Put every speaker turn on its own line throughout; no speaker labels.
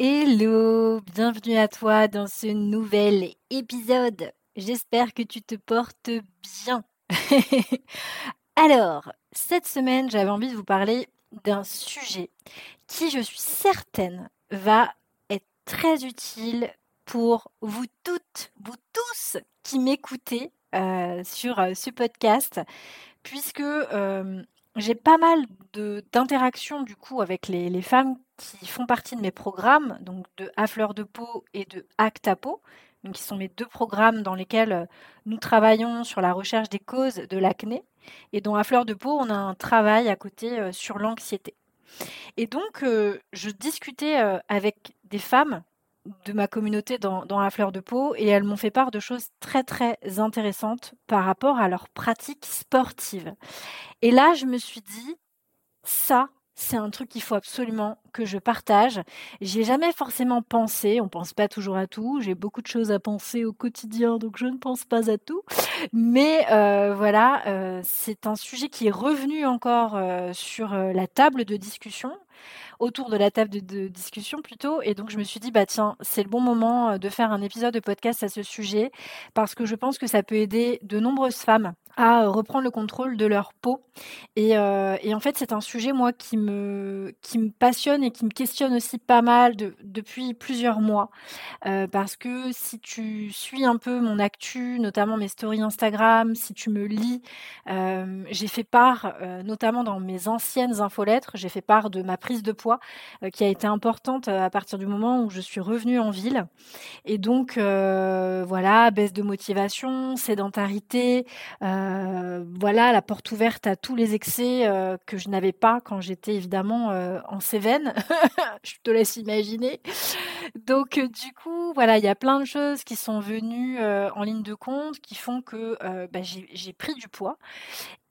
Hello, bienvenue à toi dans ce nouvel épisode. J'espère que tu te portes bien. Alors, cette semaine, j'avais envie de vous parler d'un sujet qui, je suis certaine, va être très utile pour vous toutes, vous tous qui m'écoutez euh, sur euh, ce podcast, puisque euh, j'ai pas mal d'interactions du coup avec les, les, femmes qui font partie de mes programmes, donc de À fleur de peau et de Acte à peau, qui sont mes deux programmes dans lesquels euh, nous travaillons sur la recherche des causes de l'acné, et dont À fleur de peau, on a un travail à côté euh, sur l'anxiété. Et donc, euh, je discutais avec des femmes de ma communauté dans, dans, la fleur de peau et elles m'ont fait part de choses très très intéressantes par rapport à leur pratique sportive. Et là, je me suis dit, ça, c'est un truc qu'il faut absolument que je partage. J'y ai jamais forcément pensé. On pense pas toujours à tout. J'ai beaucoup de choses à penser au quotidien, donc je ne pense pas à tout. Mais euh, voilà, euh, c'est un sujet qui est revenu encore euh, sur euh, la table de discussion autour de la table de, discussion plutôt. Et donc je me suis dit, bah tiens, c'est le bon moment de faire un épisode de podcast à ce sujet parce que je pense que ça peut aider de nombreuses femmes à reprendre le contrôle de leur peau. Et, euh, et en fait, c'est un sujet, moi, qui me, qui me passionne et qui me questionne aussi pas mal de, depuis plusieurs mois. Euh, parce que si tu suis un peu mon actu, notamment mes stories Instagram, si tu me lis, euh, j'ai fait part, euh, notamment dans mes anciennes infolettres, j'ai fait part de ma prise de poids euh, qui a été importante euh, à partir du moment où je suis revenue en ville. Et donc, euh, voilà, baisse de motivation, sédentarité, voilà, la porte ouverte à tous les excès que je n'avais pas quand j'étais évidemment en Cévennes. je te laisse imaginer. Donc, du coup, voilà, il y a plein de choses qui sont venues en ligne de compte qui font que bah, j'ai pris du poids.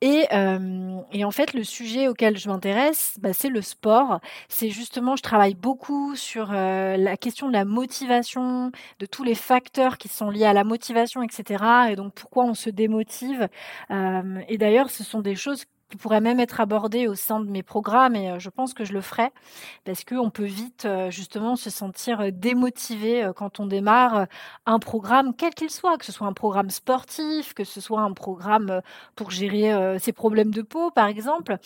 Et, euh, en fait, le sujet auquel je m'intéresse, bah, c'est le sport. C'est justement, je travaille beaucoup sur euh, la question de la motivation, de tous les facteurs qui sont liés à la motivation, etc. Et donc, pourquoi on se démotive. Euh, et d'ailleurs, ce sont des choses qui pourrait même être abordé au sein de mes programmes et euh, je pense que je le ferai parce qu'on peut vite euh, justement se sentir euh, démotivé quand on démarre un programme quel qu'il soit, que ce soit un programme sportif, que ce soit un programme pour gérer ses problèmes de peau par exemple.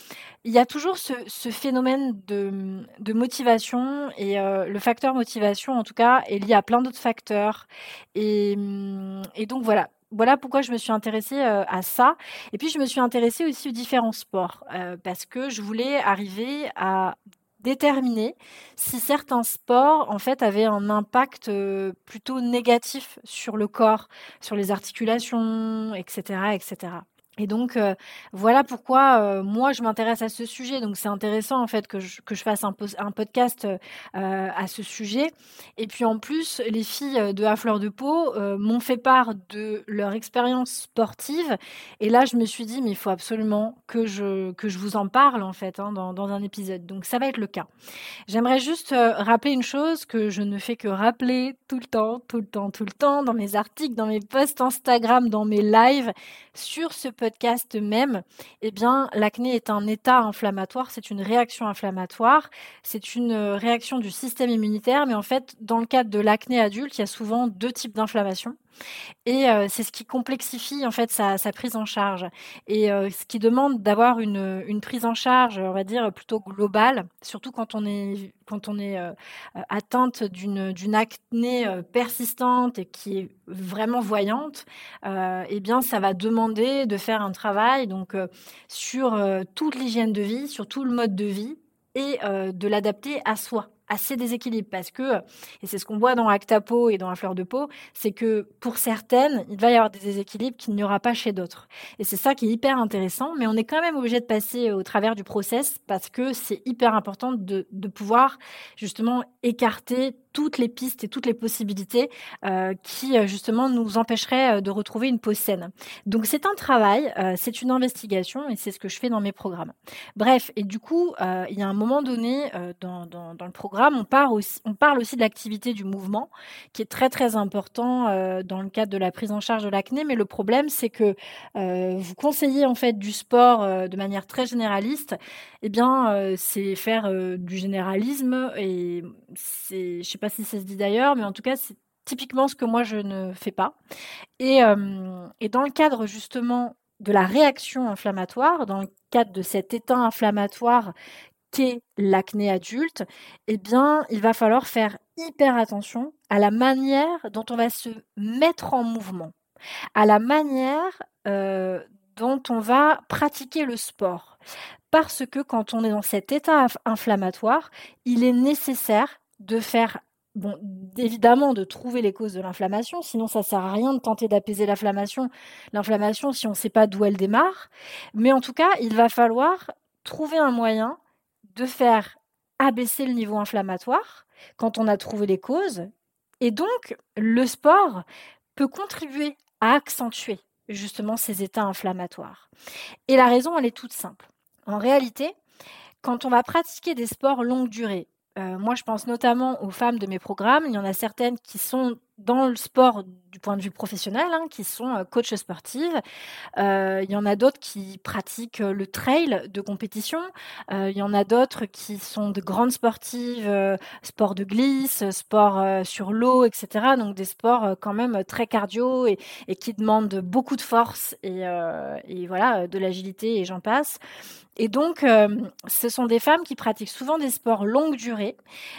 Il y a toujours ce, phénomène de, motivation et le facteur motivation en tout cas est lié à plein d'autres facteurs et, hum, et donc voilà voilà pourquoi je me suis intéressée euh, à ça. Et puis, je me suis intéressée aussi aux différents sports euh, parce que je voulais arriver à déterminer si certains sports en fait avaient un impact euh, plutôt négatif sur le corps, sur les articulations, etc., etc. Et donc euh, voilà pourquoi euh, moi je m'intéresse à ce sujet. Donc c'est intéressant en fait que je, que je fasse un, podcast euh, à ce sujet. Et puis en plus les filles de À Fleur de Peau m'ont fait part de leur expérience sportive. Et là je me suis dit mais il faut absolument que je que je vous en parle en fait hein, dans, dans un épisode. Donc ça va être le cas. J'aimerais juste rappeler une chose que je ne fais que rappeler tout le temps, tout le temps, tout le temps dans mes articles, dans mes posts Instagram, dans mes lives sur ce podcast même, eh bien, l'acné est un état inflammatoire, c'est une réaction inflammatoire, c'est une euh, réaction du système immunitaire, mais en fait, dans le cadre de l'acné adulte, il y a souvent deux types d'inflammation. Et euh, c'est ce qui complexifie en fait sa, prise en charge et euh, ce qui demande d'avoir une, prise en charge, on va dire plutôt globale, surtout quand on est quand on est euh, atteinte d'une d'une acné persistante et qui est vraiment voyante. eh bien, ça va demander de faire un travail donc sur toute l'hygiène de vie, sur tout le mode de vie et de l'adapter à soi assez déséquilibre parce que, et c'est ce qu'on voit dans Acta Peau et dans la fleur de peau, c'est que pour certaines, il va y avoir des déséquilibres qu'il n'y aura pas chez d'autres. Et c'est ça qui est hyper intéressant, mais on est quand même obligé de passer au travers du process parce que c'est hyper important de, de pouvoir justement écarter toutes les pistes et toutes les possibilités euh, qui euh, justement nous empêcheraient euh, de retrouver une peau saine. Donc c'est un travail, c'est une investigation et c'est ce que je fais dans mes programmes. Bref, et du coup, il y a un moment donné dans, dans, le programme, on, parle aussi de l'activité du mouvement qui est très très important dans le cadre de la prise en charge de l'acné, mais le problème c'est que vous conseillez en fait du sport de manière très généraliste, eh bien c'est faire du généralisme et c'est, je sais pas si ça se dit d'ailleurs, mais en tout cas, c'est typiquement ce que moi je ne fais pas. Et, euh, et, dans le cadre justement de la réaction inflammatoire, dans le cadre de cet état inflammatoire l'acné adulte, eh bien, il va falloir faire hyper attention à la manière dont on va se mettre en mouvement, à la manière euh, dont on va pratiquer le sport. Parce que quand on est dans cet état inflammatoire, il est nécessaire de faire bon, évidemment de trouver les causes de l'inflammation, sinon ça sert à rien de tenter d'apaiser l'inflammation, l'inflammation si on ne sait pas d'où elle démarre. Mais en tout cas, il va falloir trouver un moyen de faire abaisser le niveau inflammatoire quand on a trouvé les causes. Et donc, le sport peut contribuer à accentuer justement ces états inflammatoires. Et la raison, elle est toute simple. En réalité, quand on va pratiquer des sports longue durée, euh, moi, je pense notamment aux femmes de mes programmes. Il y en a certaines qui sont dans le sport du point de vue professionnel, hein, qui sont euh, coachs sportives. Euh, il y en a d'autres qui pratiquent le trail de compétition. il y en a d'autres qui sont de grandes sportives, sport de glisse, sport sur l'eau, etc. Donc des sports quand même très cardio et, et, qui demandent beaucoup de force et, et voilà de l'agilité et j'en passe. Et donc, euh, ce sont des femmes qui pratiquent souvent des sports longue durée,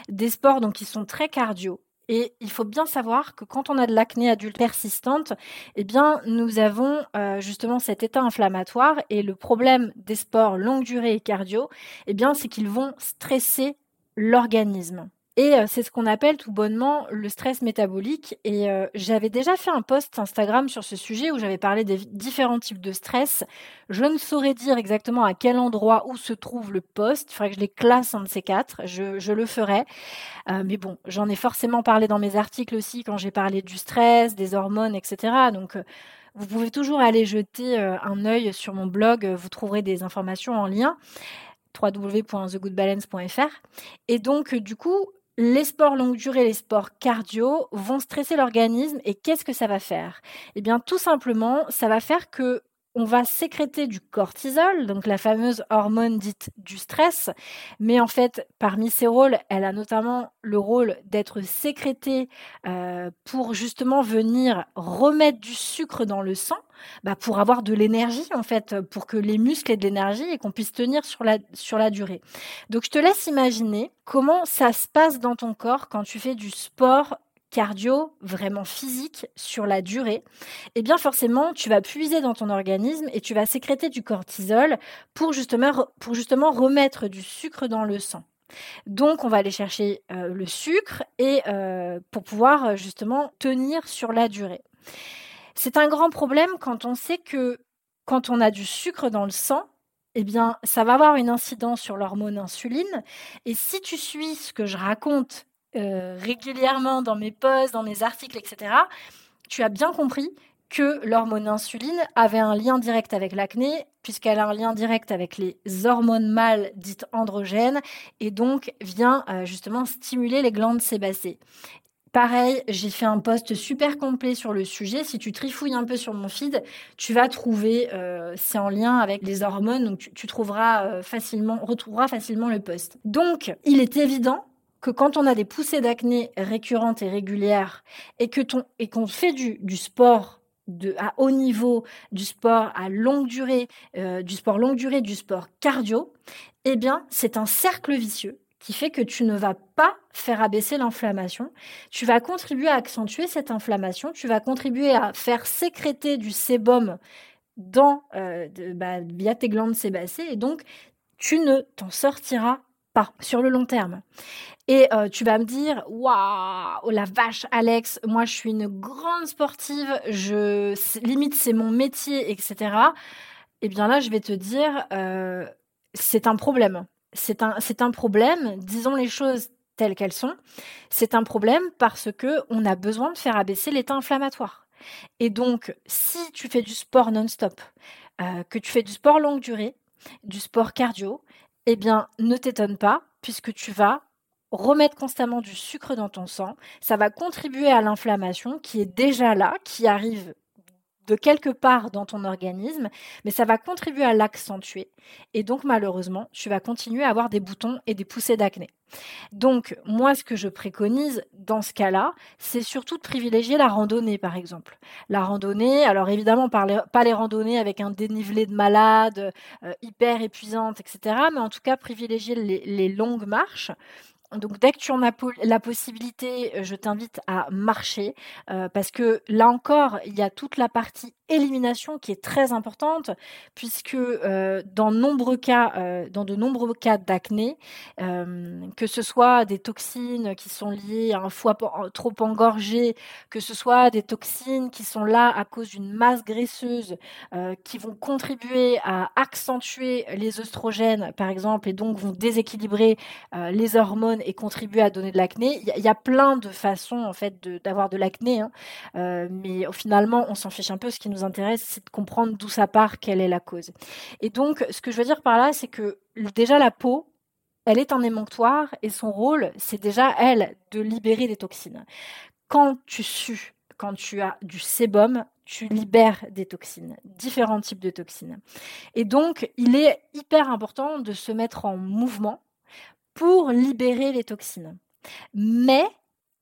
des sports donc qui sont très cardio. Et il faut bien savoir que quand on a de l'acné adulte persistante, eh bien, nous avons euh, justement cet état inflammatoire. Et le problème des sports longue durée et cardio, eh bien, c'est qu'ils vont stresser l'organisme. Et euh, c'est ce qu'on appelle tout bonnement le stress métabolique. Et euh, j'avais déjà fait un post Instagram sur ce sujet où j'avais parlé des différents types de stress. Je ne saurais dire exactement à quel endroit où se trouve le post. Il faudrait que je les classe en de ces quatre. Je, le ferai. Euh, mais bon, j'en ai forcément parlé dans mes articles aussi quand j'ai parlé du stress, des hormones, etc. Donc vous pouvez toujours aller jeter un œil sur mon blog. Vous trouverez des informations en lien www.thegoodbalance.fr. Et donc, du coup, les sports longue durée, les sports cardio vont stresser l'organisme et qu'est-ce que ça va faire? Eh bien, tout simplement, ça va faire que on va sécréter du cortisol, donc la fameuse hormone dite du stress. Mais en fait, parmi ses rôles, elle a notamment le rôle d'être sécrétée euh, pour justement venir remettre du sucre dans le sang, bah pour avoir de l'énergie en fait, pour que les muscles aient de l'énergie et qu'on puisse tenir sur la, sur la durée. Donc je te laisse imaginer comment ça se passe dans ton corps quand tu fais du sport cardio vraiment physique sur la durée, eh bien forcément, tu vas puiser dans ton organisme et tu vas sécréter du cortisol pour justement, pour justement remettre du sucre dans le sang. Donc, on va aller chercher euh, le sucre et euh, pour pouvoir euh, justement tenir sur la durée. C'est un grand problème quand on sait que quand on a du sucre dans le sang, eh bien, ça va avoir une incidence sur l'hormone insuline. Et si tu suis ce que je raconte régulièrement dans mes posts, dans mes articles, etc., tu as bien compris que l'hormone insuline avait un lien direct avec l'acné, puisqu'elle a un lien direct avec les hormones mâles dites androgènes, et donc vient euh, justement stimuler les glandes sébacées. Pareil, j'ai fait un post super complet sur le sujet. Si tu trifouilles un peu sur mon feed, tu vas trouver, euh, c'est en lien avec les hormones, donc tu, tu trouveras facilement, retrouveras facilement le post. Donc, il est évident que quand on a des poussées d'acné récurrentes et régulières et que ton, et qu'on fait du, sport de, à haut niveau, du sport à longue durée, euh, du sport longue durée, du sport cardio, eh bien, c'est un cercle vicieux qui fait que tu ne vas pas faire abaisser l'inflammation. Tu vas contribuer à accentuer cette inflammation. Tu vas contribuer à faire sécréter du sébum dans, euh, bah, via tes glandes sébacées. Et donc, tu ne t'en sortiras pas sur le long terme. Et euh, tu vas me dire, waouh, oh la vache, Alex, moi je suis une grande sportive, je limite c'est mon métier, etc. Eh bien là, je vais te dire, euh, c'est un problème. C'est un, problème. Disons les choses telles qu'elles sont. C'est un problème parce que on a besoin de faire abaisser l'état inflammatoire. Et donc, si tu fais du sport non-stop, euh, que tu fais du sport longue durée, du sport cardio, eh bien, ne t'étonne pas, puisque tu vas remettre constamment du sucre dans ton sang. Ça va contribuer à l'inflammation qui est déjà là, qui arrive de quelque part dans ton organisme, mais ça va contribuer à l'accentuer. Et donc, malheureusement, tu vas continuer à avoir des boutons et des poussées d'acné. Donc, moi, ce que je préconise dans ce cas-là, c'est surtout de privilégier la randonnée, par exemple. La randonnée, alors évidemment, pas les randonnées avec un dénivelé de malade, euh, hyper épuisante, etc., mais en tout cas, privilégier les longues marches donc dès que tu en as la possibilité, euh, je t'invite à marcher euh, parce que là encore, il y a toute la partie élimination qui est très importante puisque euh, dans nombreux cas, euh, dans de nombreux cas d'acné, euh, que ce soit des toxines qui sont liées à un foie trop engorgé, que ce soit des toxines qui sont là à cause d'une masse graisseuse, qui vont contribuer à accentuer les œstrogènes, par exemple, et donc vont déséquilibrer les hormones et contribuer à donner de l'acné. Il y, a plein de façons en fait d'avoir de, l'acné, hein. mais finalement, on s'en fiche un peu. Ce qui intéresse, c'est de comprendre d'où ça part, quelle est la cause. Et donc, ce que je veux dire par là, c'est que déjà la peau, elle est un émonctoire et son rôle, c'est déjà, elle, de libérer des toxines. Quand tu sues, quand tu as du sébum, tu libères des toxines, différents types de toxines. Et donc, il est hyper important de se mettre en mouvement pour libérer les toxines. Mais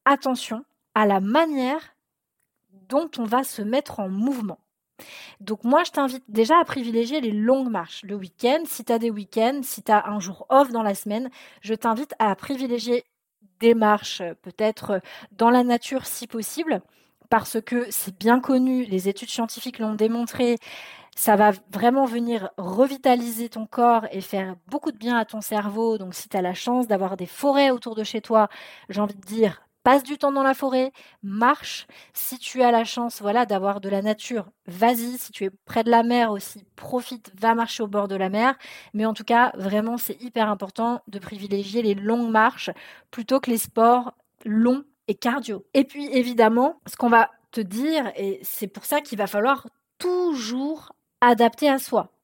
attention à la manière dont on va se mettre en mouvement. Donc moi, je t'invite déjà à privilégier les longues marches le week-end. Si tu as des week-ends, si tu as un jour off dans la semaine, je t'invite à privilégier des marches peut-être dans la nature si possible, parce que c'est bien connu, les études scientifiques l'ont démontré, ça va vraiment venir revitaliser ton corps et faire beaucoup de bien à ton cerveau. Donc si tu as la chance d'avoir des forêts autour de chez toi, j'ai envie de dire, passe du temps dans la forêt, marche. Si tu as la chance, voilà, d'avoir de la nature, vas-y. Si tu es près de la mer aussi, profite, va marcher au bord de la mer. Mais en tout cas, vraiment, c'est hyper important de privilégier les longues marches plutôt que les sports longs et cardio. Et puis, évidemment, ce qu'on va te dire, et c'est pour ça qu'il va falloir toujours adapter à soi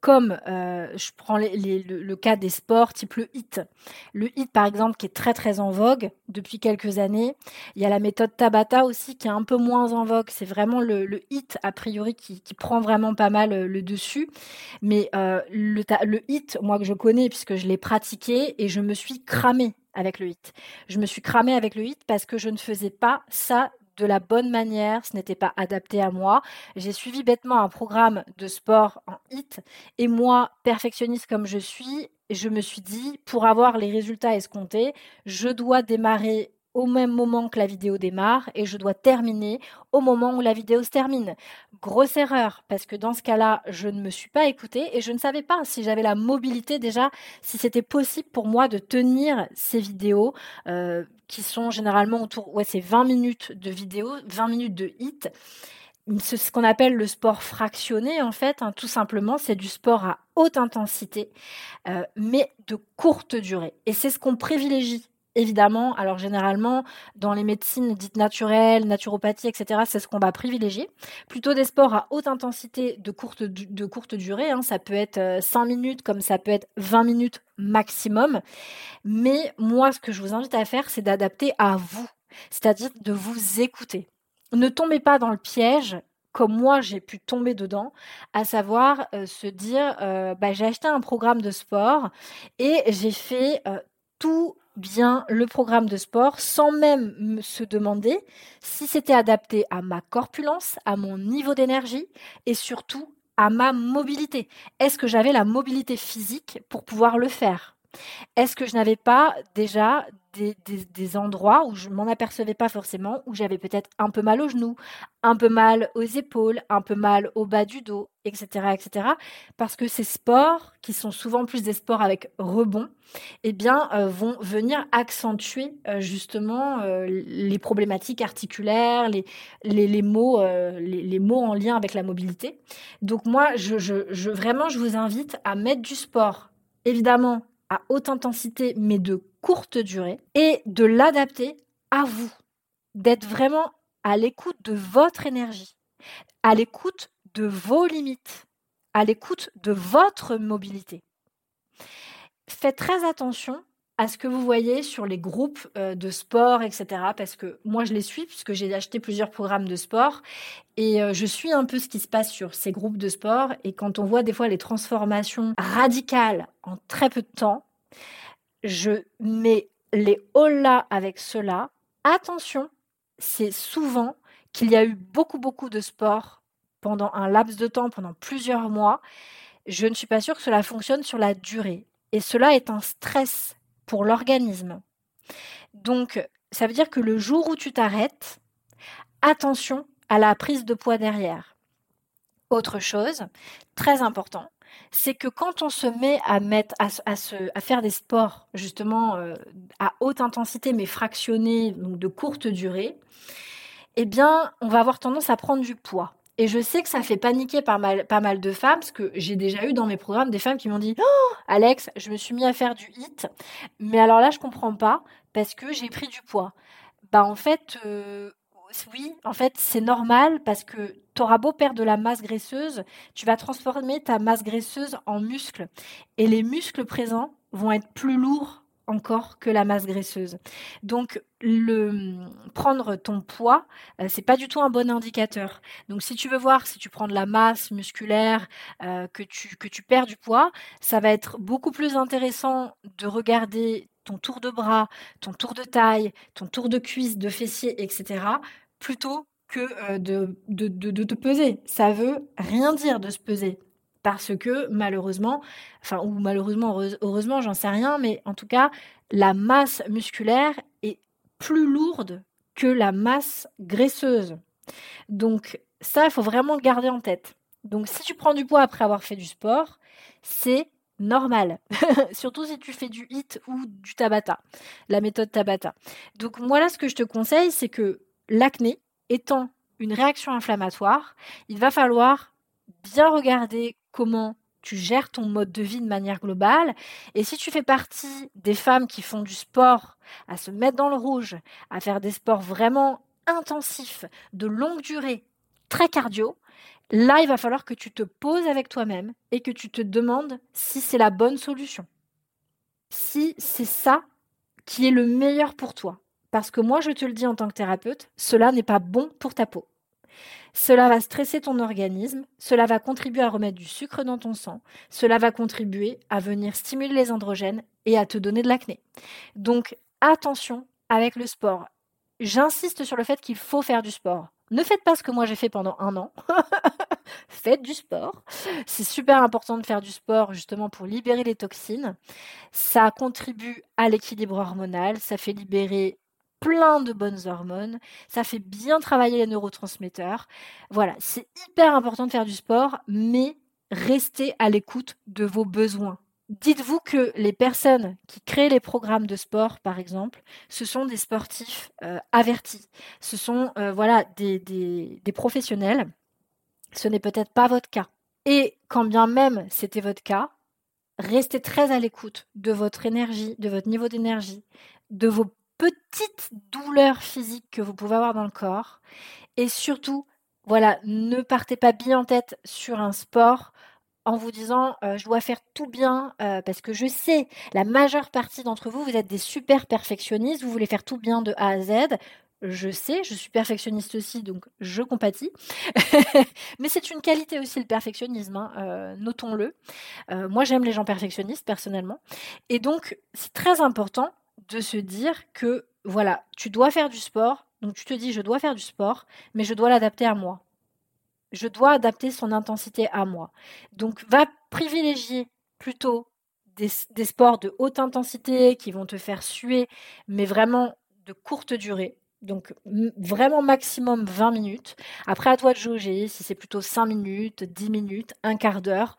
comme euh, je prends le, cas des sports type le HIT. Le HIT, par exemple, qui est très très en vogue depuis quelques années. Il y a la méthode Tabata aussi qui est un peu moins en vogue. C'est vraiment le, HIT, a priori, qui, prend vraiment pas mal euh, le dessus. Mais euh, le, le HIT, moi que je connais, puisque je l'ai pratiqué et je me suis cramée avec le HIT. Je me suis cramée avec le HIT parce que je ne faisais pas ça de la bonne manière, ce n'était pas adapté à moi. J'ai suivi bêtement un programme de sport en HIT et moi, perfectionniste comme je suis, je me suis dit, pour avoir les résultats escomptés, je dois démarrer au même moment que la vidéo démarre et je dois terminer au moment où la vidéo se termine. Grosse erreur, parce que dans ce cas-là, je ne me suis pas écoutée et je ne savais pas si j'avais la mobilité déjà, si c'était possible pour moi de tenir ces vidéos euh, qui sont généralement autour, ouais, c'est 20 minutes de vidéo, 20 minutes de hit. C'est ce qu'on appelle le sport fractionné, en fait, hein, tout simplement, c'est du sport à haute intensité, euh, mais de courte durée. Et c'est ce qu'on privilégie évidemment, alors généralement, dans les médecines dites naturelles, naturopathie, etc., c'est ce qu'on va privilégier. Plutôt des sports à haute intensité de courte, de courte durée. Hein. Ça peut être 5 euh, minutes comme ça peut être 20 minutes maximum. Mais moi, ce que je vous invite à faire, c'est d'adapter à vous, c'est-à-dire de vous écouter. Ne tombez pas dans le piège comme moi j'ai pu tomber dedans, à savoir euh, se dire euh, bah, j'ai acheté un programme de sport et j'ai fait tout bien le programme de sport sans même se demander si c'était adapté à ma corpulence, à mon niveau d'énergie et surtout à ma mobilité. Est-ce que j'avais la mobilité physique pour pouvoir le faire? Est-ce que je n'avais pas déjà des, endroits où je m'en apercevais pas forcément, où j'avais peut-être un peu mal aux genoux, un peu mal aux épaules, un peu mal au bas du dos, etc., etc. Parce que ces sports, qui sont souvent plus des sports avec rebond, eh bien, euh, vont venir accentuer euh, justement euh, les problématiques articulaires, les, les, les mots, les, mots en lien avec la mobilité. Donc moi, je, je, je, vraiment, je vous invite à mettre du sport, évidemment à haute intensité, mais de courte durée, et de l'adapter à vous, d'être vraiment à l'écoute de votre énergie, à l'écoute de vos limites, à l'écoute de votre mobilité. Faites très attention à ce que vous voyez sur les groupes euh, de sport, etc. Parce que moi, je les suis puisque j'ai acheté plusieurs programmes de sport et euh, je suis un peu ce qui se passe sur ces groupes de sport. Et quand on voit des fois les transformations radicales en très peu de temps, je mets les là avec cela. Attention, c'est souvent qu'il y a eu beaucoup, beaucoup de sport pendant un laps de temps, pendant plusieurs mois. Je ne suis pas sûre que cela fonctionne sur la durée. Et cela est un stress pour l'organisme. Donc, ça veut dire que le jour où tu t'arrêtes, attention à la prise de poids derrière. Autre chose, très important, c'est que quand on se met à faire des sports justement euh, à haute intensité mais fractionnés, donc de courte durée, eh bien, on va avoir tendance à prendre du poids. Et je sais que ça fait paniquer pas mal, pas mal de femmes, parce que j'ai déjà eu dans mes programmes des femmes qui m'ont dit oh, Alex, je me suis mis à faire du hit, mais alors là, je comprends pas, parce que j'ai pris du poids. Bah, en fait, euh, oui, en fait, c'est normal, parce que tu auras beau perdre de la masse graisseuse, tu vas transformer ta masse graisseuse en muscle. Et les muscles présents vont être plus lourds encore que la masse graisseuse. Donc le prendre ton poids, euh, c'est pas du tout un bon indicateur. Donc si tu veux voir si tu prends de la masse musculaire, euh, que tu que tu perds du poids, ça va être beaucoup plus intéressant de regarder ton tour de bras, ton tour de taille, ton tour de cuisse, de fessier, etc. plutôt euh, de te peser. Ça veut rien dire de se peser parce que malheureusement, enfin ou malheureusement, heureusement, j'en sais rien, mais en tout cas, la masse musculaire est plus lourde que la masse graisseuse. Donc ça, il faut vraiment le garder en tête. Donc si tu prends du poids après avoir fait du sport, c'est normal. Surtout si tu fais du HIT ou du Tabata, la méthode Tabata. Donc moi là, ce que je te conseille, c'est que l'acné étant une réaction inflammatoire, il va falloir bien regarder comment tu gères ton mode de vie de manière globale. Et si tu fais partie des femmes qui font du sport, à se mettre dans le rouge, à faire des sports vraiment intensifs, de longue durée, très cardio, là, il va falloir que tu te poses avec toi-même et que tu te demandes si c'est la bonne solution. Si c'est ça qui est le meilleur pour toi. Parce que moi, je te le dis en tant que thérapeute, cela n'est pas bon pour ta peau. Cela va stresser ton organisme, cela va contribuer à remettre du sucre dans ton sang, cela va contribuer à venir stimuler les androgènes et à te donner de l'acné. Donc attention avec le sport. J'insiste sur le fait qu'il faut faire du sport. Ne faites pas ce que moi j'ai fait pendant un an. Faites du sport. C'est super important de faire du sport justement pour libérer les toxines. Ça contribue à l'équilibre hormonal, ça fait libérer plein de bonnes hormones, ça fait bien travailler les neurotransmetteurs. Voilà, c'est hyper important de faire du sport, mais restez à l'écoute de vos besoins. Dites-vous que les personnes qui créent les programmes de sport, par exemple, ce sont des sportifs euh, avertis. Ce sont euh, voilà des, des professionnels. Ce n'est peut-être pas votre cas. Et quand bien même c'était votre cas, restez très à l'écoute de votre énergie, de votre niveau d'énergie, de vos petites douleurs physiques que vous pouvez avoir dans le corps. Et surtout, voilà, ne partez pas bien en tête sur un sport en vous disant euh, je dois faire tout bien euh, parce que je sais la majeure partie d'entre vous vous êtes des super perfectionnistes vous voulez faire tout bien de A à Z. Je sais je suis perfectionniste aussi donc je compatis. Mais c'est une qualité aussi le perfectionnisme hein, euh, notons-le. Moi j'aime les gens perfectionnistes personnellement. Et donc c'est très important de se dire que voilà, tu dois faire du sport, donc tu te dis je dois faire du sport, mais je dois l'adapter à moi. Je dois adapter son intensité à moi. Donc va privilégier plutôt des, sports de haute intensité qui vont te faire suer, mais vraiment de courte durée. Donc vraiment maximum 20 minutes. Après, à toi de jauger si c'est plutôt 5 minutes, 10 minutes, un quart d'heure.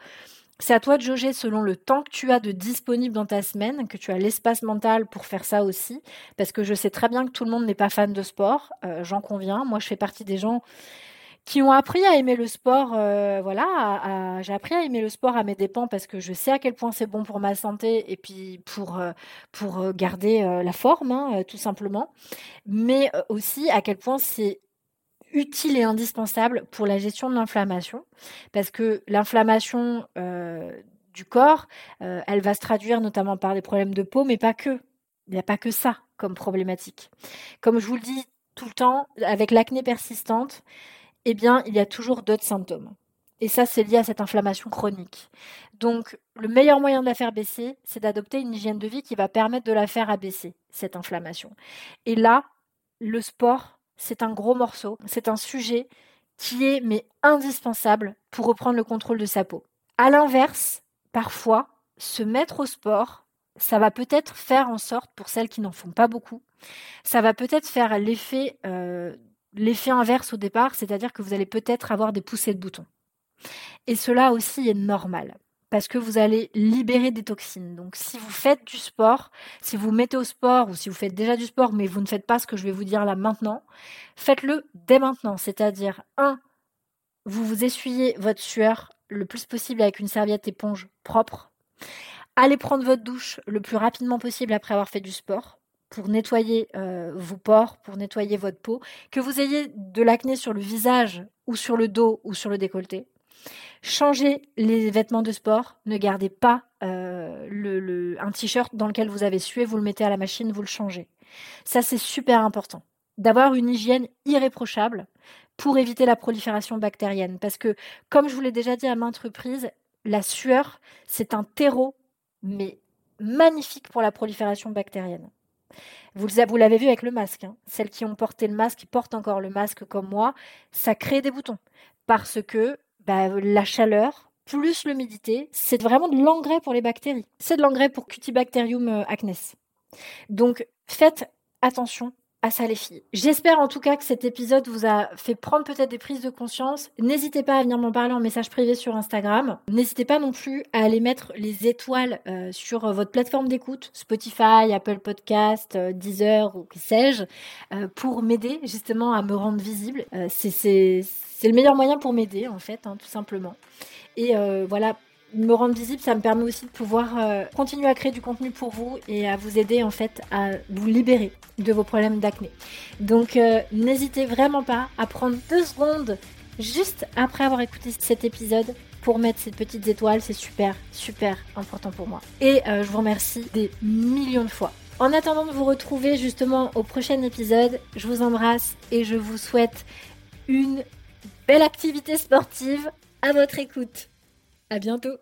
C'est à toi de jauger selon le temps que tu as de disponible dans ta semaine, que tu as l'espace mental pour faire ça aussi. Parce que je sais très bien que tout le monde n'est pas fan de sport, euh, j'en conviens. Moi, je fais partie des gens qui ont appris à aimer le sport. Euh, voilà, j'ai appris à aimer le sport à mes dépens parce que je sais à quel point c'est bon pour ma santé et puis pour, euh, pour garder la forme, hein, tout simplement. Mais aussi à quel point c'est utile et indispensable pour la gestion de l'inflammation, parce que l'inflammation euh, du corps, euh, elle va se traduire notamment par des problèmes de peau, mais pas que. Il n'y a pas que ça comme problématique. Comme je vous le dis tout le temps, avec l'acné persistante, eh bien, il y a toujours d'autres symptômes. Et ça, c'est lié à cette inflammation chronique. Donc, le meilleur moyen de la faire baisser, c'est d'adopter une hygiène de vie qui va permettre de la faire abaisser, cette inflammation. Et là, le sport c'est un gros morceau, c'est un sujet qui est mais indispensable pour reprendre le contrôle de sa peau. À l'inverse, parfois, se mettre au sport, ça va peut-être faire en sorte, pour celles qui n'en font pas beaucoup, ça va peut-être faire l'effet euh, l'effet inverse au départ, c'est-à-dire que vous allez peut-être avoir des poussées de boutons. Et cela aussi est normal parce que vous allez libérer des toxines. Donc si vous faites du sport, si vous mettez au sport ou si vous faites déjà du sport mais vous ne faites pas ce que je vais vous dire là maintenant, faites-le dès maintenant. C'est-à-dire, un, vous vous essuyez votre sueur le plus possible avec une serviette éponge propre. Allez prendre votre douche le plus rapidement possible après avoir fait du sport pour nettoyer euh, vos pores, pour nettoyer votre peau. Que vous ayez de l'acné sur le visage ou sur le dos ou sur le décolleté, Changez les vêtements de sport. Ne gardez pas euh, un t-shirt dans lequel vous avez sué, vous le mettez à la machine, vous le changez. Ça, c'est super important. D'avoir une hygiène irréprochable pour éviter la prolifération bactérienne. Parce que, comme je vous l'ai déjà dit à maintes reprises, la sueur, c'est un terreau, mais magnifique pour la prolifération bactérienne. Vous, vous l'avez vu avec le masque. Hein. Celles qui ont porté le masque, qui portent encore le masque comme moi, ça crée des boutons. Parce que bah, la chaleur plus l'humidité, c'est vraiment de l'engrais pour les bactéries. C'est de l'engrais pour Cutibacterium euh, acnes. Donc faites attention à ça les filles. J'espère en tout cas que cet épisode vous a fait prendre peut-être des prises de conscience. N'hésitez pas à venir m'en parler en message privé sur Instagram. N'hésitez pas non plus à aller mettre les étoiles euh, sur votre plateforme d'écoute, Spotify, Apple Podcast, euh, Deezer ou que sais-je, pour m'aider justement à me rendre visible. c'est le meilleur moyen pour m'aider, en fait, hein, tout simplement. Et euh, voilà, me rendre visible, ça me permet aussi de pouvoir euh, continuer à créer du contenu pour vous et à vous aider, en fait, à vous libérer de vos problèmes d'acné. Donc, euh, n'hésitez vraiment pas à prendre deux secondes juste après avoir écouté cet épisode pour mettre ces petites étoiles. C'est super, super important pour moi. Et je vous remercie des millions de fois. En attendant de vous retrouver justement au prochain épisode, je vous embrasse et je vous souhaite une belle activité sportive à votre écoute. À bientôt.